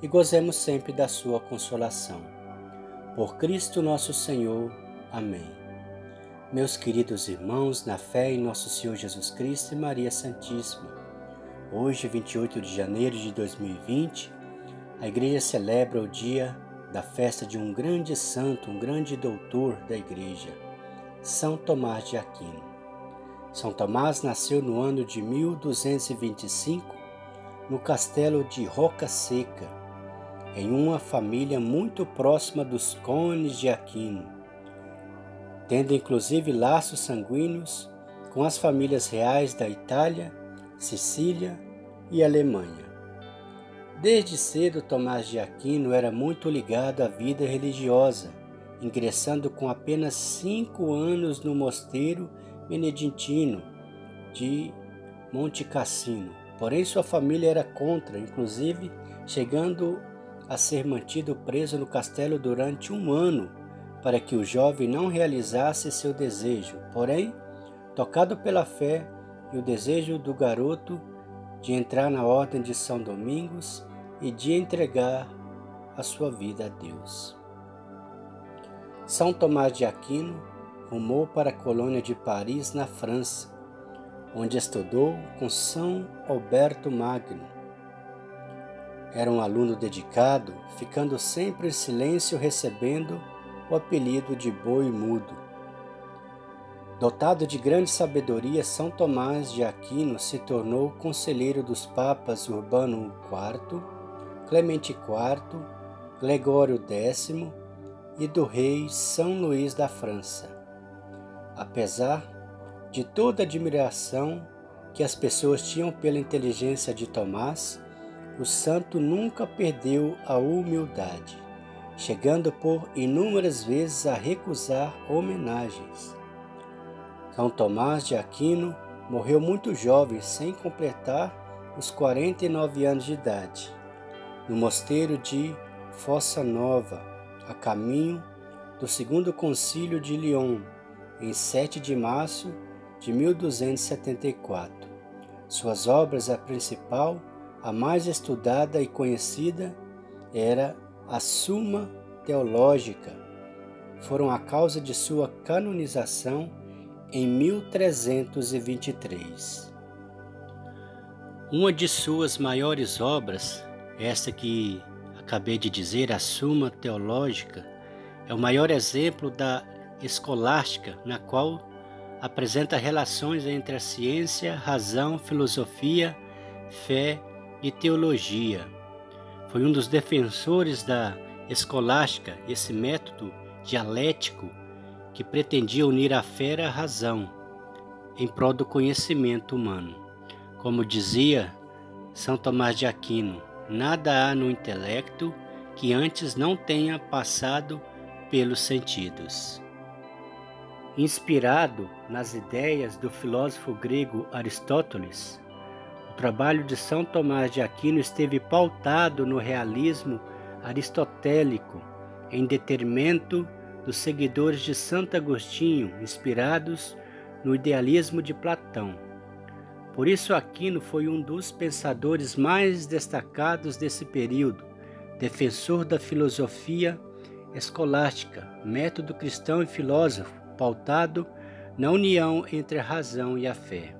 e gozemos sempre da sua consolação. Por Cristo nosso Senhor. Amém. Meus queridos irmãos, na fé em nosso Senhor Jesus Cristo e Maria Santíssima, hoje, 28 de janeiro de 2020, a Igreja celebra o dia da festa de um grande santo, um grande doutor da Igreja, São Tomás de Aquino. São Tomás nasceu no ano de 1225 no castelo de Roca Seca, em uma família muito próxima dos Cones de Aquino, tendo inclusive laços sanguíneos com as famílias reais da Itália, Sicília e Alemanha. Desde cedo, Tomás de Aquino era muito ligado à vida religiosa, ingressando com apenas cinco anos no mosteiro beneditino de Monte Cassino. Porém, sua família era contra, inclusive chegando a ser mantido preso no castelo durante um ano para que o jovem não realizasse seu desejo. Porém, tocado pela fé e o desejo do garoto de entrar na Ordem de São Domingos e de entregar a sua vida a Deus. São Tomás de Aquino rumou para a colônia de Paris, na França, onde estudou com São Alberto Magno. Era um aluno dedicado, ficando sempre em silêncio, recebendo o apelido de boi mudo. Dotado de grande sabedoria, São Tomás de Aquino se tornou conselheiro dos papas Urbano IV, Clemente IV, Gregório X e do rei São Luís da França. Apesar de toda a admiração que as pessoas tinham pela inteligência de Tomás, o santo nunca perdeu a humildade, chegando por inúmeras vezes a recusar homenagens. São Tomás de Aquino morreu muito jovem, sem completar os 49 anos de idade, no mosteiro de Fossa Nova, a caminho do segundo concílio de Lyon, em 7 de março de 1274. Suas obras, a principal, a mais estudada e conhecida, era a Suma Teológica. Foram a causa de sua canonização em 1323. Uma de suas maiores obras, esta que acabei de dizer, a Suma Teológica, é o maior exemplo da escolástica, na qual apresenta relações entre a ciência, razão, filosofia, fé e teologia. Foi um dos defensores da escolástica, esse método dialético que pretendia unir a fé à razão em prol do conhecimento humano. Como dizia São Tomás de Aquino, nada há no intelecto que antes não tenha passado pelos sentidos. Inspirado nas ideias do filósofo grego Aristóteles, trabalho de São Tomás de Aquino esteve pautado no realismo aristotélico, em detrimento dos seguidores de Santo Agostinho, inspirados no idealismo de Platão. Por isso, Aquino foi um dos pensadores mais destacados desse período, defensor da filosofia escolástica, método cristão e filósofo, pautado na união entre a razão e a fé.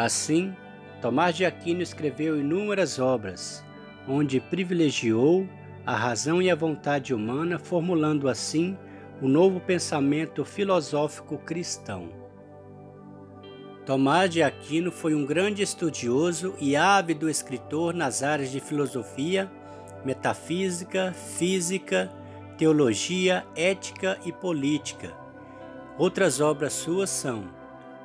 Assim, Tomás de Aquino escreveu inúmeras obras, onde privilegiou a razão e a vontade humana, formulando assim o novo pensamento filosófico cristão. Tomás de Aquino foi um grande estudioso e ávido escritor nas áreas de filosofia, metafísica, física teologia, ética e política. Outras obras suas são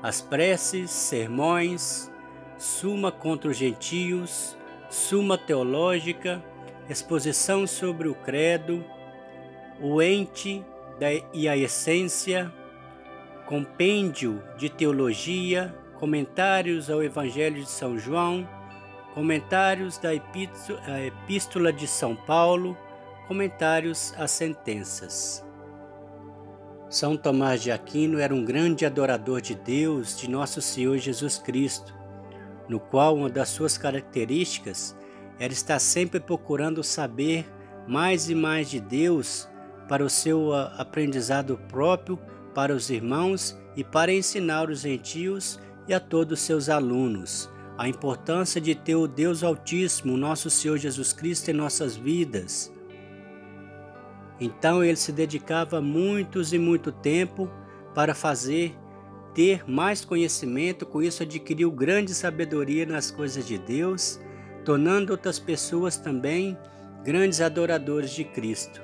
As Preces, Sermões, Suma contra os Gentios, Suma Teológica, exposição sobre o credo, o ente e a essência, compêndio de teologia, comentários ao Evangelho de São João, comentários da Epístola de São Paulo, comentários às sentenças. São Tomás de Aquino era um grande adorador de Deus, de nosso Senhor Jesus Cristo, no qual uma das suas características era estar sempre procurando saber mais e mais de Deus para o seu aprendizado próprio, para os irmãos e para ensinar os gentios e a todos os seus alunos a importância de ter o Deus Altíssimo, nosso Senhor Jesus Cristo, em nossas vidas. Então ele se dedicava muitos e muito tempo para fazer ter mais conhecimento, com isso adquiriu grande sabedoria nas coisas de Deus, tornando outras pessoas também grandes adoradores de Cristo.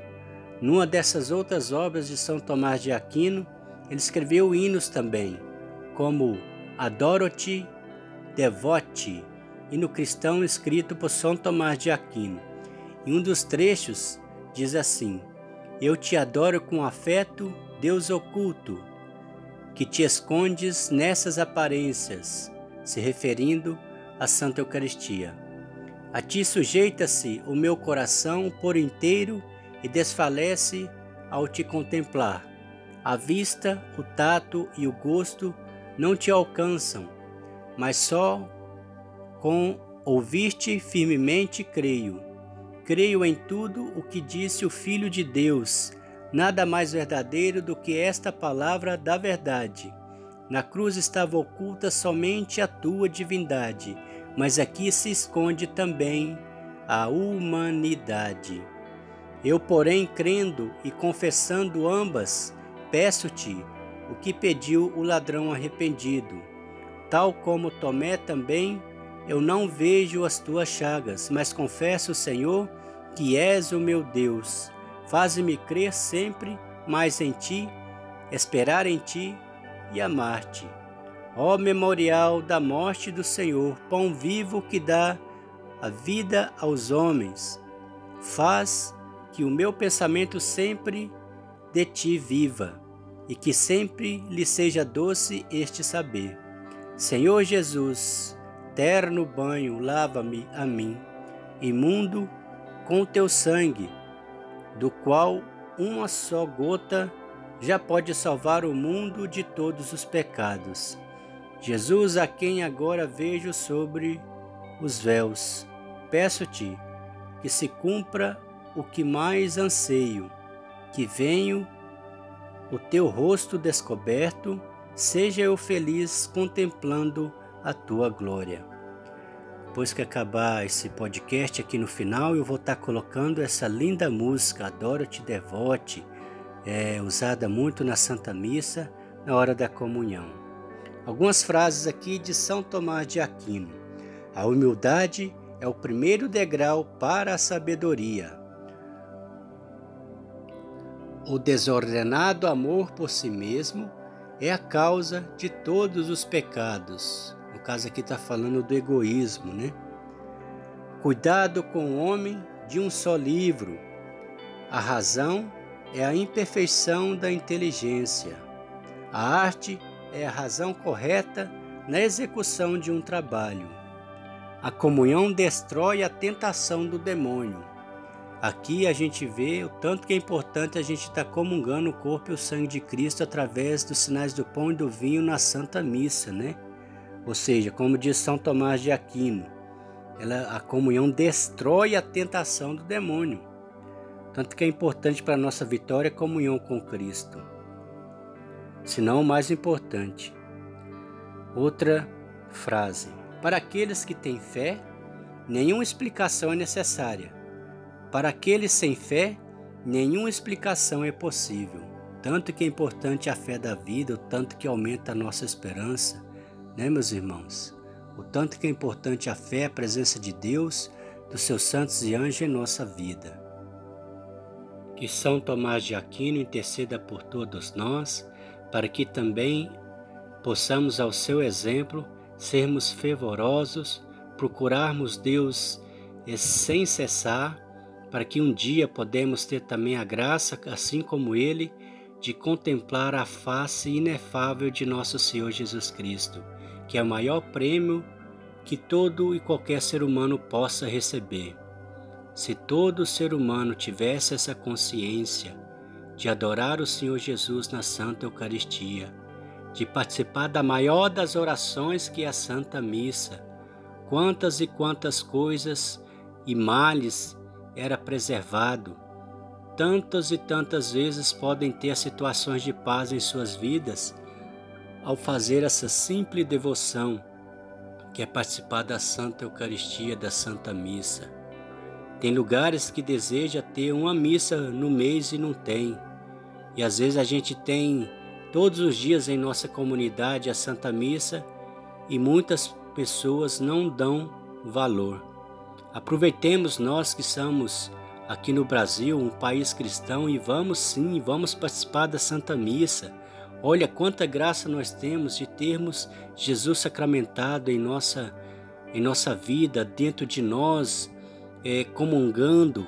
Numa dessas outras obras de São Tomás de Aquino, ele escreveu hinos também, como Adoro-te, Devote, hino cristão escrito por São Tomás de Aquino. Em um dos trechos diz assim: Eu te adoro com afeto, Deus oculto, que te escondes nessas aparências, se referindo à Santa Eucaristia. A ti sujeita-se o meu coração por inteiro e desfalece ao te contemplar. A vista, o tato e o gosto não te alcançam, mas só com ouvir-te firmemente creio. Creio em tudo o que disse o Filho de Deus, nada mais verdadeiro do que esta palavra da verdade. Na cruz estava oculta somente a tua divindade, mas aqui se esconde também a humanidade. Eu, porém, crendo e confessando ambas, peço-te o que pediu o ladrão arrependido. Tal como Tomé também, eu não vejo as tuas chagas, mas confesso, Senhor, que és o meu Deus. Faze-me crer sempre mais em ti, esperar em ti e amar-te. Ó memorial da morte do Senhor, pão vivo que dá a vida aos homens, faz que o meu pensamento sempre de ti viva e que sempre lhe seja doce este saber. Senhor Jesus, terno banho, lava-me a mim, imundo com teu sangue, do qual uma só gota já pode salvar o mundo de todos os pecados. Jesus, a quem agora vejo sobre os véus, peço-te que se cumpra o que mais anseio, que venho o teu rosto descoberto, seja eu feliz contemplando a tua glória. Depois que acabar esse podcast aqui no final, eu vou estar colocando essa linda música, Adoro-te Devote, é, usada muito na Santa Missa, na hora da comunhão. Algumas frases aqui de São Tomás de Aquino. A humildade é o primeiro degrau para a sabedoria. O desordenado amor por si mesmo é a causa de todos os pecados. Caso aqui está falando do egoísmo, né? Cuidado com o homem de um só livro. A razão é a imperfeição da inteligência. A arte é a razão correta na execução de um trabalho. A comunhão destrói a tentação do demônio. Aqui a gente vê o tanto que é importante a gente estar tá comungando o corpo e o sangue de Cristo através dos sinais do pão e do vinho na Santa Missa, né? Ou seja, como diz São Tomás de Aquino, ela, a comunhão destrói a tentação do demônio. Tanto que é importante para a nossa vitória a comunhão com Cristo. Se não o mais importante. Outra frase. Para aqueles que têm fé, nenhuma explicação é necessária para aqueles sem fé, nenhuma explicação é possível. Tanto que é importante a fé da vida, o tanto que aumenta a nossa esperança, né, meus irmãos? O tanto que é importante a fé, a presença de Deus, dos seus santos e anjos em nossa vida. Que São Tomás de Aquino interceda por todos nós, para que também possamos, ao seu exemplo, sermos fervorosos, procurarmos Deus sem cessar para que um dia podemos ter também a graça, assim como ele, de contemplar a face inefável de nosso Senhor Jesus Cristo, que é o maior prêmio que todo e qualquer ser humano possa receber. Se todo ser humano tivesse essa consciência de adorar o Senhor Jesus na Santa Eucaristia, de participar da maior das orações que é a Santa Missa, quantas e quantas coisas e males era preservado, tantas e tantas vezes podem ter situações de paz em suas vidas ao fazer essa simples devoção, que é participar da Santa Eucaristia, da Santa Missa. Tem lugares que deseja ter uma missa no mês e não tem. E às vezes a gente tem todos os dias em nossa comunidade a Santa Missa e muitas pessoas não dão valor. Aproveitemos nós que somos aqui no Brasil, um país cristão, e vamos sim, vamos participar da Santa Missa. Olha quanta graça nós temos de termos Jesus sacramentado em nossa, em nossa vida, dentro de nós, é, comungando,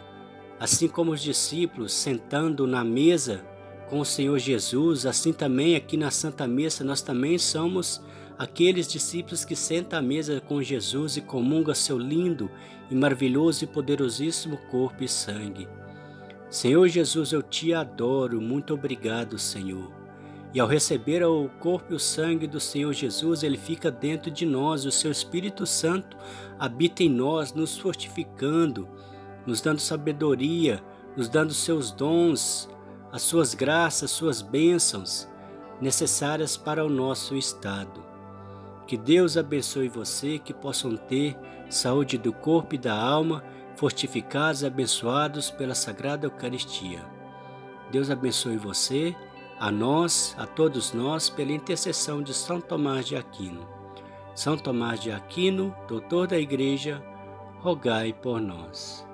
assim como os discípulos sentando na mesa com o Senhor Jesus, assim também aqui na Santa Mesa nós também somos aqueles discípulos que sentam à mesa com Jesus e comungam seu lindo e maravilhoso e poderosíssimo corpo e sangue. Senhor Jesus, eu te adoro, muito obrigado, Senhor. E ao receber o corpo e o sangue do Senhor Jesus, ele fica dentro de nós, o seu Espírito Santo habita em nós, nos fortificando, nos dando sabedoria, nos dando seus dons, as suas graças, suas bênçãos necessárias para o nosso estado. Que Deus abençoe você, que possam ter saúde do corpo e da alma, fortificados e abençoados pela Sagrada Eucaristia. Deus abençoe você a nós, a todos nós, pela intercessão de São Tomás de Aquino. São Tomás de Aquino, doutor da Igreja, rogai por nós.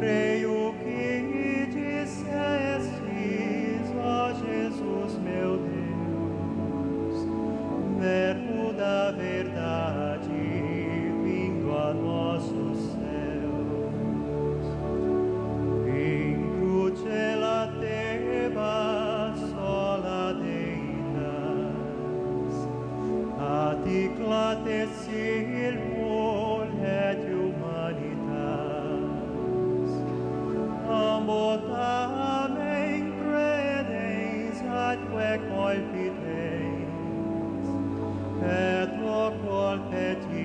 siempre. al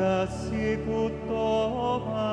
Ora si putova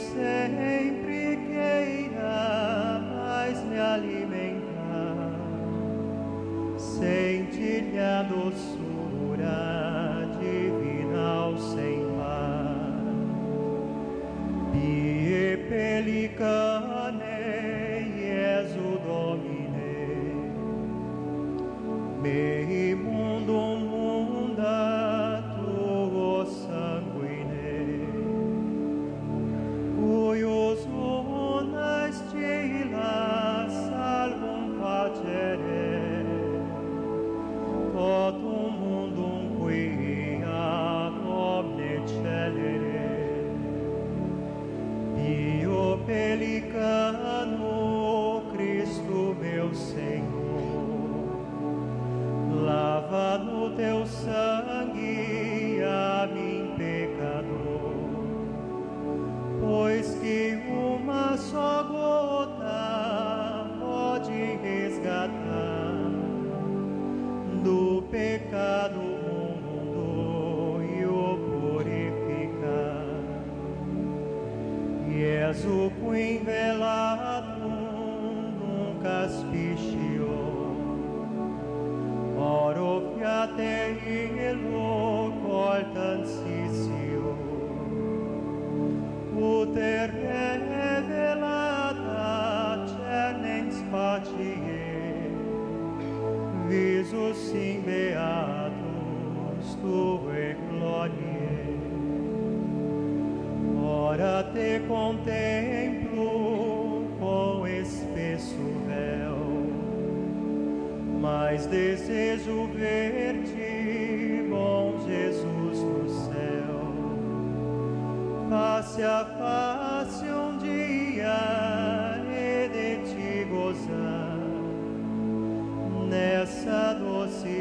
say. azuco nunca nunc aspicio oro fiate elo coltansisio uter revelata cernens pacie visus in beatus tu Agora te contemplo com espesso véu, mas desejo ver-te, bom Jesus no céu, face a face um dia e de ti gozar. Nessa doce